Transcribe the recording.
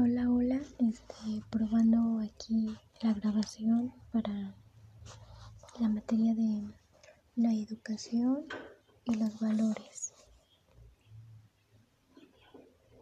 Hola, hola, este, probando aquí la grabación para la materia de la educación y los valores.